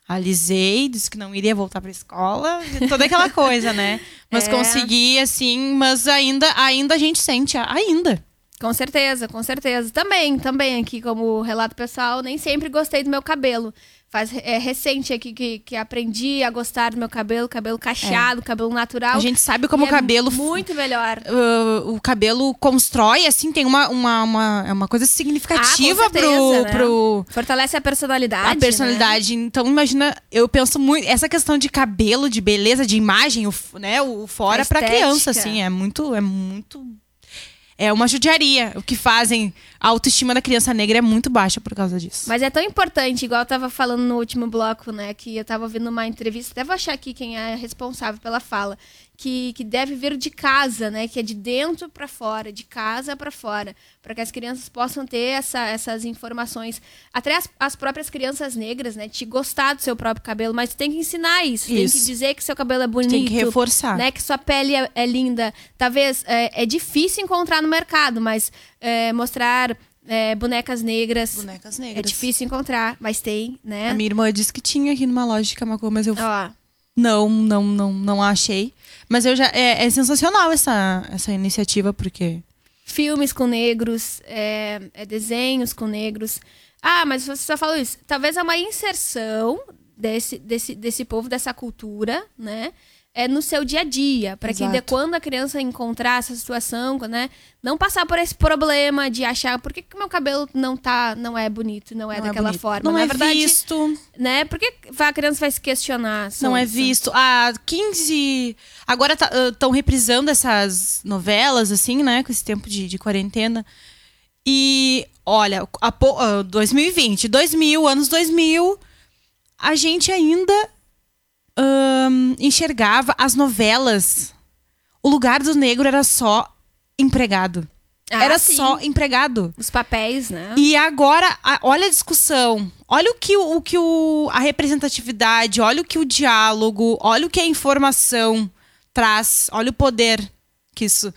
Alisei, disse que não iria voltar pra escola, toda aquela coisa, né? Mas É. consegui, assim, mas ainda, ainda a gente sente, ainda. Com certeza, com certeza. Também, também aqui como relato pessoal, nem sempre gostei do meu cabelo. Faz é recente aqui que, que aprendi a gostar do meu cabelo, cabelo cacheado, cabelo natural. É. A gente sabe como o cabelo é muito melhor. uh, o cabelo constrói, assim, tem uma, uma, uma, é uma coisa significativa Ah, certeza, pro, né? pro, Fortalece a personalidade. a personalidade. Então, imagina, eu penso muito. Essa questão de cabelo, de beleza, de imagem, o, né? O fora A pra estética. criança, assim. É muito. É muito. É uma judiaria. O que fazem. A autoestima da criança negra é muito baixa por causa disso. Mas é tão importante, igual eu tava falando no último bloco, né? Que eu tava ouvindo uma entrevista, até vou achar aqui quem é responsável pela fala, que, que deve vir de casa, né? Que é de dentro pra fora, de casa pra fora, para que as crianças possam ter essa, essas informações. Até as, as próprias crianças negras, né? Te gostar do seu próprio cabelo, mas tem que ensinar isso, tem Isso. que dizer que seu cabelo é bonito. Tem que reforçar. Né, que sua pele é, é linda. Talvez é, é difícil encontrar no mercado, mas é, mostrar é, bonecas negras Bonecas é negras. difícil encontrar, mas tem, né? A minha irmã disse que tinha aqui numa loja de Camacuã, mas eu Ó, não, não, não, não achei. Mas eu já. É, é sensacional essa, essa iniciativa, porque. filmes com negros, é, é desenhos com negros. Ah, mas você só falou isso. Talvez é uma inserção desse, desse, desse povo, dessa cultura, né? É no seu dia a dia, para que de quando a criança encontrar essa situação, né, não passar por esse problema de achar por que, que meu cabelo não tá, não é bonito, não é não daquela bonito. forma. Não Na é verdade, visto. né? Por que a criança vai se questionar? Não é visto. Há 15. Agora estão reprisando essas novelas, assim, né? Com esse tempo de, de quarentena. E, olha, a, po- ah, 2020, 2000, anos 2000, a gente ainda ahn, enxergava as novelas. O lugar do negro era só empregado. Ah, era sim. só empregado. Os papéis, né? E agora, a- olha a discussão. Olha o que, o que o, a representatividade, olha o que o diálogo, olha o que a informação traz, olha o poder que isso,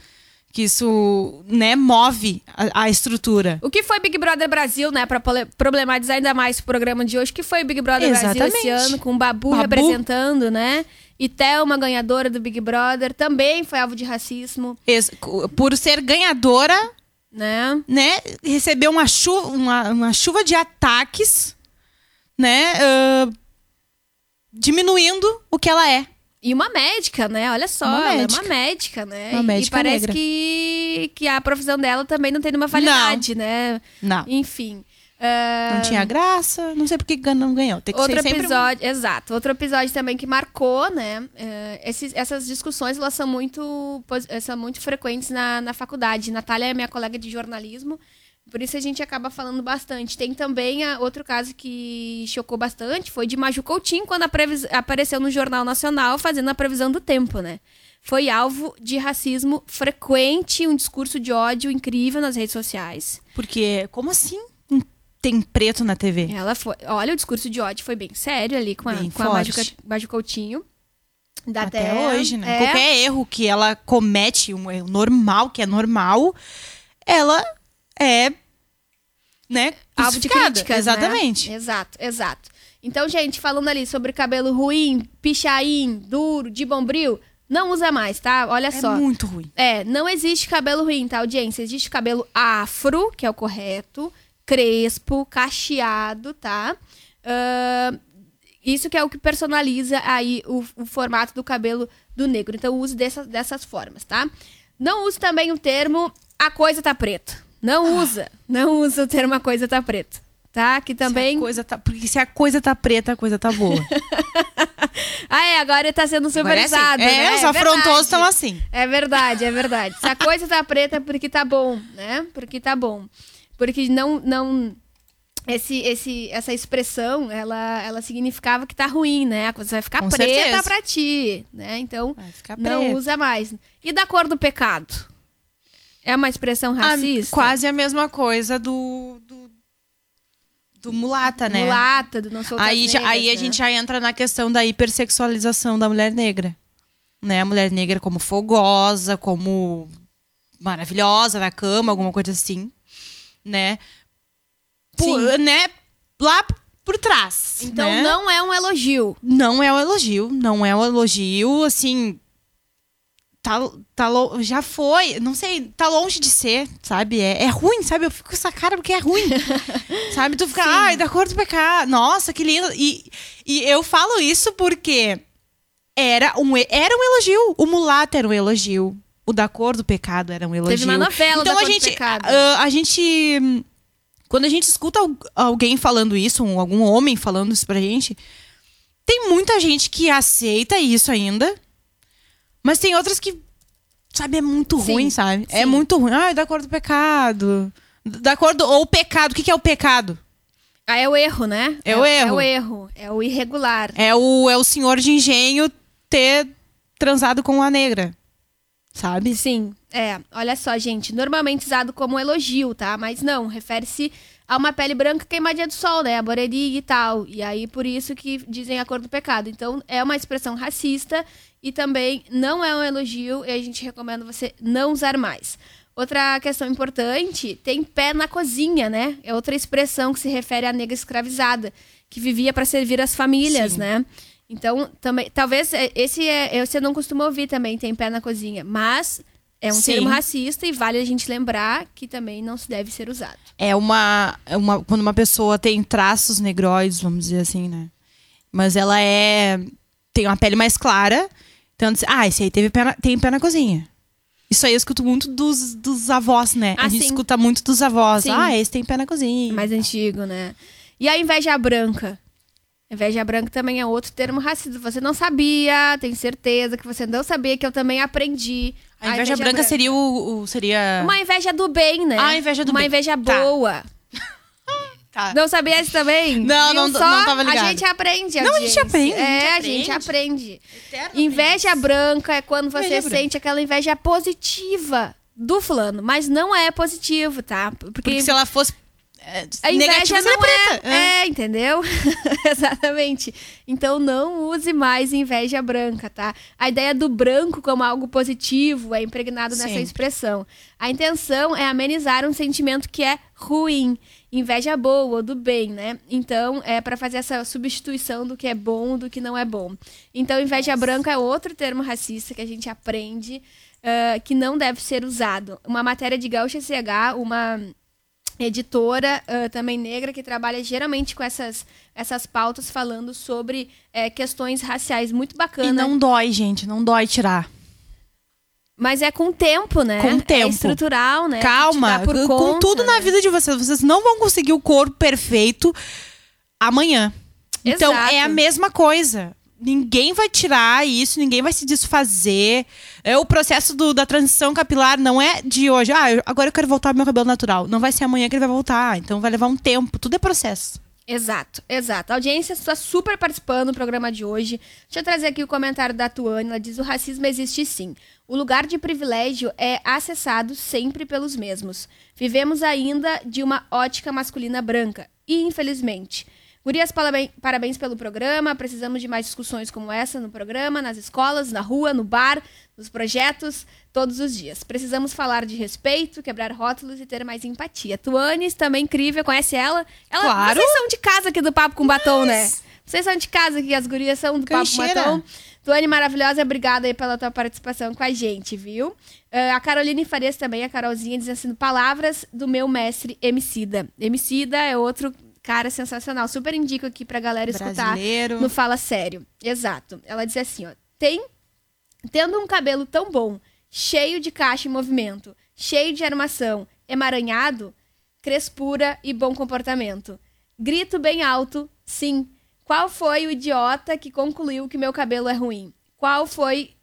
que isso né, move a, a estrutura. O que foi Big Brother Brasil, né? Pra pole- problematizar ainda mais o programa de hoje. O que foi Big Brother Brasil esse Exatamente. ano, com o Babu, Babu. representando, né? E Thelma, ganhadora do Big Brother, também foi alvo de racismo, Ex- Por ser ganhadora, né? né, recebeu uma chuva, uma, uma chuva de ataques, né, ah, diminuindo o que ela é. E uma médica, né? Olha só, Uma ela é médica. uma médica, né? Uma E- médica e parece negra. que, que a profissão dela também não tem nenhuma validade, né? Não. Enfim. ah, Não tinha graça, não sei por que não ganhou. Tem que Outro ser sempre episódio, exato. Outro episódio também que marcou, né? eh, esses- essas discussões elas são muito, eh, são muito frequentes na, na faculdade. Natália é minha colega de jornalismo. Por isso a gente acaba falando bastante. Tem também a, outro caso que chocou bastante, foi de Maju Coutinho, quando apareceu no Jornal Nacional fazendo a previsão do tempo, né? Foi alvo de racismo frequente, um discurso de ódio incrível nas redes sociais. Porque, como assim tem preto na TV? Ela foi. Olha, o discurso de ódio foi bem sério ali com a, Bem com a Maju, Maju Coutinho. Até, até, hoje, né? É, Qualquer erro que ela comete, um erro normal, que é normal, ela é, né, alvo de crucificada. críticas, Exatamente. né? Exato, exato. Então, gente, falando ali sobre cabelo ruim, pichain, duro, de bombril, não usa mais, tá? Olha É só. muito ruim. É, não existe cabelo ruim, tá, audiência? Existe cabelo afro, que é o correto, crespo, cacheado, tá? Ahn, isso que é o que personaliza aí o, o formato do cabelo do negro. Então, use dessas, dessas formas, tá? Não use também o termo a coisa tá preta. Não usa. Não usa o termo a coisa tá preta. Tá? Que também. Se coisa tá, porque se a coisa tá preta, a coisa tá boa. Ah, é, agora tá sendo é assim. supervisado. É, né? os verdade. afrontosos estão assim. É verdade, é verdade. Se a coisa tá preta é porque tá bom, né? Porque tá bom. Porque não. não esse, esse, essa expressão, ela, ela significava que tá ruim, né? A coisa vai ficar Com preta certeza. pra ti, né? Então, não usa mais. E da cor do pecado? É uma expressão A- racista? quase a mesma coisa do, do, do mulata, né? Mulata, do não sou das Aí, negras, aí a né? gente já entra na questão da hipersexualização da mulher negra. Né? A mulher negra como fogosa, como maravilhosa na cama, alguma coisa assim. Né? Por- né? Lá por trás. Então né? não é um elogio. Não é um elogio, não é um elogio, assim. Tá, tá já foi, não sei, tá longe de ser, sabe? É, é ruim, sabe? Eu fico com essa cara porque é ruim. sabe? Tu fica, ai, da cor do pecado, nossa, que lindo. E, e eu falo isso porque era um, era um elogio. O mulato era um elogio. O da cor do pecado era um elogio. Teve uma novela então da a cor do gente, pecado. ah, a gente quando a gente escuta al- alguém falando isso, um- algum homem falando isso pra gente, tem muita gente que aceita isso ainda, mas tem outras que, sabe, é muito Sim, ruim, sabe? É sim. muito ruim. Ah, da cor do pecado. Da cor do. Ou o pecado. O que, que é o pecado? Ah, é o erro, né? É o É erro. o erro. É o irregular. É o, é o senhor de engenho ter transado com a negra. Sabe? Sim, é. Olha só, gente. Normalmente usado como elogio, tá? Mas não, refere-se a uma pele branca queimadinha do sol, né? A boreria e tal. E aí, por isso que dizem a cor do pecado. Então, é uma expressão racista e também não é um elogio e a gente recomenda você não usar mais. Outra questão importante, tem pé na cozinha, né? É outra expressão que se refere à negra escravizada, que vivia para servir as famílias, Sim. né? Então, também, talvez é, esse é, você não costuma ouvir também, tem pé na cozinha, mas é um Sim. termo racista e vale a gente lembrar que também não se deve ser usado. É uma, é uma. Quando uma pessoa tem traços negroides, vamos dizer assim, né? Mas ela é. Tem uma pele mais clara. Então, ah, esse aí teve pé na- tem pé na cozinha. Isso aí eu escuto muito dos, dos avós, né? Ah, a gente sim. escuta muito dos avós. Sim. Ah, esse tem pé na cozinha. Mais antigo, né? E a inveja branca? Inveja branca também é outro termo racista. Você não sabia, tenho certeza que você não sabia que eu também aprendi. a inveja, branca, seria o. o- seria. Uma inveja do bem, né? Ah, a inveja do Uma bem. inveja Tá. boa. Tá. Não sabia esse também? Não, não- só? não tava ligada. A gente aprende, Não, a gente aprende, a É, gente a gente aprende. Eterno Inveja branca é quando você Inveja branca. sente aquela inveja positiva do fulano, mas não é positivo, tá? Porque, Porque se ela fosse. É, a inveja não é, preta. é, entendeu? Exatamente. Então não use mais inveja branca, tá? A ideia do branco como algo positivo é impregnado nessa expressão. A intenção é amenizar um sentimento que é ruim, inveja boa do bem, né? Então é para fazer essa substituição do que é bom do que não é bom. Então inveja branca é outro termo racista que a gente aprende ah, que não deve ser usado. Uma matéria de Gaúcha CH, uma editora ah, também negra que trabalha geralmente com essas, essas pautas falando sobre eh, questões raciais muito bacana. E não dói, gente. Não dói tirar. Mas é com o tempo, né? Com o tempo. É estrutural, né? Calma, com conta, tudo na né? vida de vocês. Vocês não vão conseguir o corpo perfeito amanhã. Então Exato. é a mesma coisa. Ninguém vai tirar isso, ninguém vai se desfazer. É o processo do- da transição capilar não é de hoje. Ah, eu- agora eu quero voltar ao meu cabelo natural. Não vai ser amanhã que ele vai voltar. Então vai levar um tempo. Tudo é processo. Exato, exato. A audiência está super participando do programa de hoje. Deixa eu trazer aqui o comentário da Tuane. Ela diz: o racismo existe sim. O lugar de privilégio é acessado sempre pelos mesmos. Vivemos ainda de uma ótica masculina branca. E, infelizmente. Gurias, parabéns, pelo programa. Precisamos de mais discussões como essa no programa, nas escolas, na rua, no bar, nos projetos, todos os dias. Precisamos falar de respeito, quebrar rótulos e ter mais empatia. Tuanes, também incrível, conhece ela? ela Claro. Vocês são de casa aqui do Papo com Batom, né? Vocês são de casa aqui, as gurias são do Papo com Cancheira. Batom. Tuane maravilhosa, obrigada aí pela tua participação com a gente, viu? Ah, a Caroline Farias também, a Carolzinha, diz assim, palavras do meu mestre Emicida. Emicida é outro cara sensacional. Super indico aqui pra galera escutar Brasileiro. no Fala Sério. Exato. Ela diz assim, ó, tem, tendo um cabelo tão bom, cheio de caixa em movimento, cheio de armação, emaranhado, crespura e bom comportamento. Grito bem alto, sim. Qual foi o idiota que concluiu que meu cabelo é ruim? Qual foi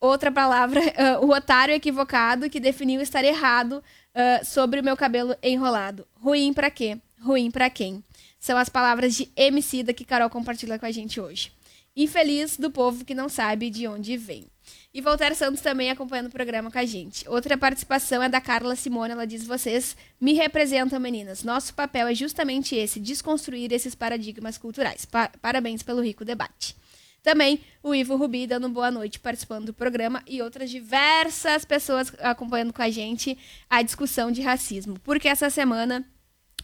outra palavra, ah, o otário equivocado que definiu estar errado ah, sobre o meu cabelo enrolado? Ruim pra quê? Ruim pra quem? São as palavras de Emicida que Carol compartilha com a gente hoje. Infeliz do povo que não sabe de onde vem. E Voltaire Santos também acompanhando o programa com a gente. Outra participação é da Carla Simone. Ela diz: Vocês me representam, meninas. Nosso papel é justamente esse: desconstruir esses paradigmas culturais. Pa- parabéns pelo rico debate. Também o Ivo Rubi dando boa noite, participando do programa, e outras diversas pessoas acompanhando com a gente a discussão de racismo. Porque essa semana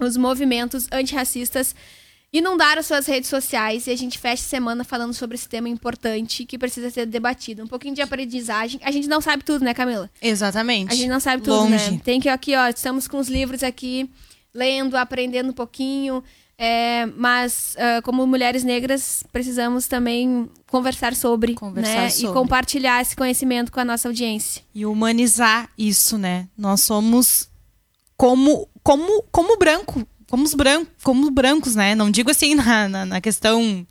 os movimentos antirracistas inundaram suas redes sociais e a gente fecha a semana falando sobre esse tema importante que precisa ser debatido. Um pouquinho de aprendizagem. A gente não sabe tudo, né, Camila? Exatamente. A gente não sabe tudo, Longe. né? Tem que aqui, ó, estamos com os livros aqui, lendo, aprendendo um pouquinho. é, mas, ah, como mulheres negras, precisamos também conversar sobre, Conversar né? E sobre. compartilhar esse conhecimento com a nossa audiência. E humanizar isso, né? Nós somos como como como branco, como os brancos, como brancos, né? Não digo assim na, na, na questão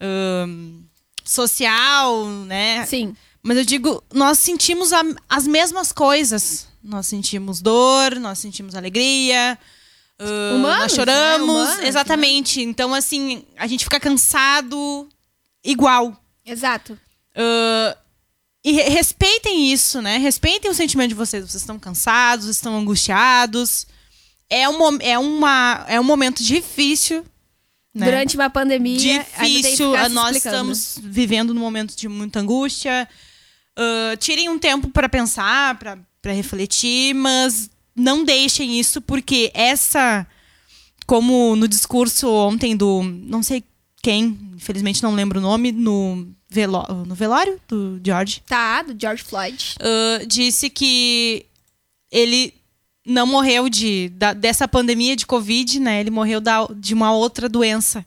ahn, social, né? Sim. Mas eu digo, nós sentimos a- as mesmas coisas. Nós sentimos dor, nós sentimos alegria. ah, Humanos, nós choramos. né? Humanos, exatamente. Então, assim, a gente fica cansado igual. Exato. Ah, e re- respeitem isso, né? Respeitem o sentimento de vocês. Vocês estão cansados, estão angustiados. É um, é uma, é um momento difícil. Né? Durante uma pandemia, difícil. ah, Nós explicando. estamos vivendo num momento de muita angústia. Ah, tirem um tempo para pensar, para refletir, mas não deixem isso, porque essa. Como no discurso ontem do. Não sei quem, infelizmente não lembro o nome, no, veló no velório do George, Tá, do George Floyd. ah, disse que ele não morreu de, da- dessa pandemia de Covid, né? Ele morreu da- de uma outra doença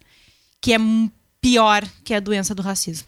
que é pior que a doença do racismo.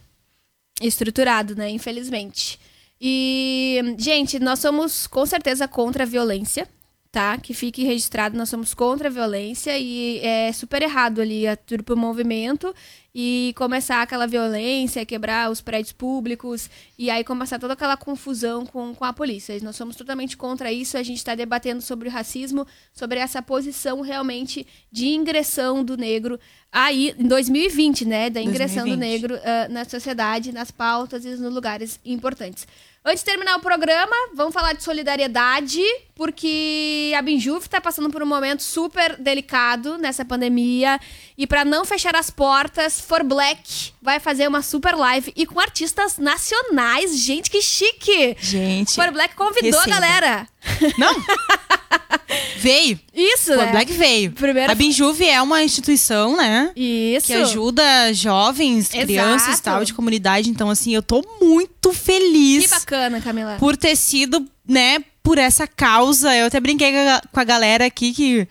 Estruturado, né? Infelizmente. E, gente, nós somos com certeza contra a violência, tá? Que fique registrado, nós somos contra a violência e é super errado ali a turpa o movimento e começar aquela violência, quebrar os prédios públicos e aí começar toda aquela confusão com, com a polícia. Nós somos totalmente contra isso, a gente está debatendo sobre o racismo, sobre essa posição realmente de ingressão do negro aí em 2020, né? Da ingressão do 2020. negro ah, na sociedade, nas pautas e nos lugares importantes. Antes de terminar o programa, vamos falar de solidariedade, porque a Binjuf está passando por um momento super delicado nessa pandemia. E para não fechar as portas, For Black vai fazer uma super live e com artistas nacionais. Gente, que chique! Gente. For Black convidou a receba. galera. Não! veio. Isso, O né? Black veio. Primeiro- A Binjuve é uma instituição, né? Isso. Que ajuda jovens, Exato. crianças e tal, de comunidade. Então, assim, eu tô muito feliz. Que bacana, Camila. por ter sido, né, por essa causa. Eu até brinquei com a- com a galera aqui que,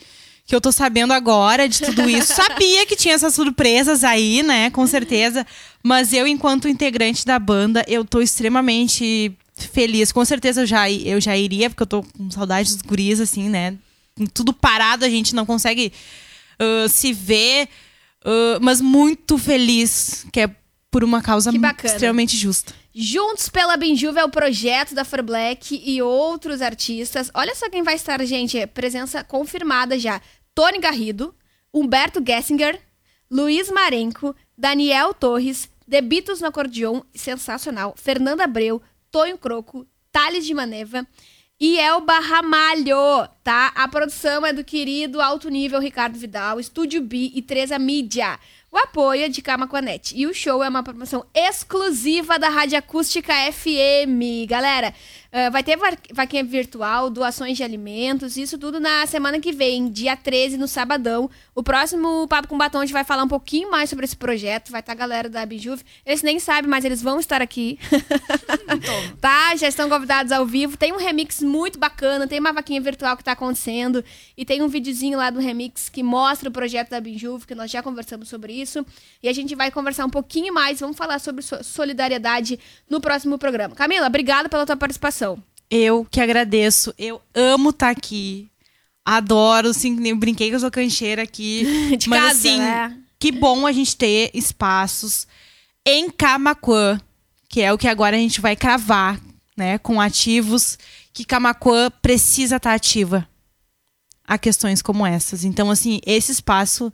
que eu tô sabendo agora de tudo isso. Sabia que tinha essas surpresas aí, né, com certeza. Mas eu, enquanto integrante da banda, eu tô extremamente feliz. Com certeza eu já, eu já iria, porque eu tô com saudade dos guris, assim, né. Tudo parado, a gente não consegue ah, se ver. ah, mas muito feliz que é por uma causa extremamente justa. Juntos pela Benjuva é o projeto da Fer Black e outros artistas. Olha só quem vai estar, gente. Presença confirmada já. Tony Garrido, Humberto Gessinger, Luiz Marenco, Daniel Torres, Debitos no acordeon, sensacional. Fernanda Abreu, Tonho Croco, Thales de Maneva e Elba Ramalho, tá? A produção é do querido alto nível Ricardo Vidal, Estúdio B e Treza Mídia. O apoio é de Camaquanete. E o show é uma promoção exclusiva da Rádio Acústica FM. Galera, uh, vai ter va- vaquinha virtual, doações de alimentos, isso tudo na semana que vem, dia 13, no sabadão. O próximo Papo com Batom a gente vai falar um pouquinho mais sobre esse projeto. Vai estar a galera da Bijuve. Eles nem sabem, mas eles vão estar aqui. tá? Já estão convidados ao vivo. Tem um remix muito bacana, tem uma vaquinha virtual que tá acontecendo. E tem um videozinho lá do remix que mostra o projeto da Bijuve, que nós já conversamos sobre isso. E a gente vai conversar um pouquinho mais, vamos falar sobre so- solidariedade no próximo programa. Camila, obrigada pela tua participação. Eu que agradeço. Eu amo estar aqui. Adoro, assim, eu brinquei que eu sou cancheira aqui. De Mas casa, assim, né? que bom a gente ter espaços em Camaquã, que é o que agora a gente vai cravar, né? Com ativos que Camaquã precisa estar ativa a questões como essas. Então, assim, esse espaço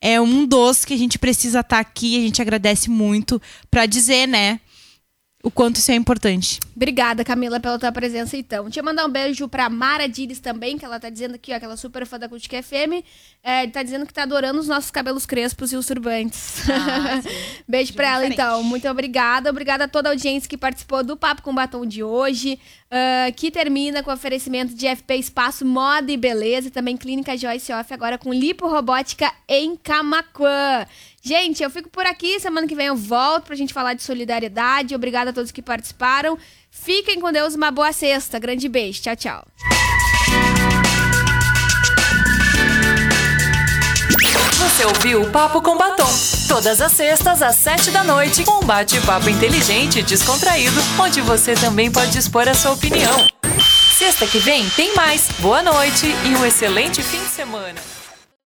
é um dos que a gente precisa estar aqui. A gente agradece muito para dizer, né? O quanto isso é importante. Obrigada, Camila, pela tua presença, então. Deixa eu mandar um beijo pra Mara Dires também, que ela tá dizendo aqui, ó, que ela é super fã da Acústica FM. É, tá dizendo que tá adorando os nossos cabelos crespos e os turbantes. beijo pra ela, diferente. então. Muito obrigada. Obrigada a toda a audiência que participou do Papo com Batom de hoje, ah, que termina com oferecimento de FP Espaço Moda e Beleza também Clínica Joyce Off, agora com lipo robótica em Camaquã. Gente, eu fico por aqui. Semana que vem eu volto pra gente falar de solidariedade. Obrigada a todos que participaram. Fiquem com Deus, uma boa sexta. Grande beijo. Tchau, tchau. Você ouviu o Papo com Batom. Todas as sextas, às sete da noite, um bate-papo inteligente e descontraído, onde você também pode expor a sua opinião. Sexta que vem tem mais. Boa noite e um excelente fim de semana.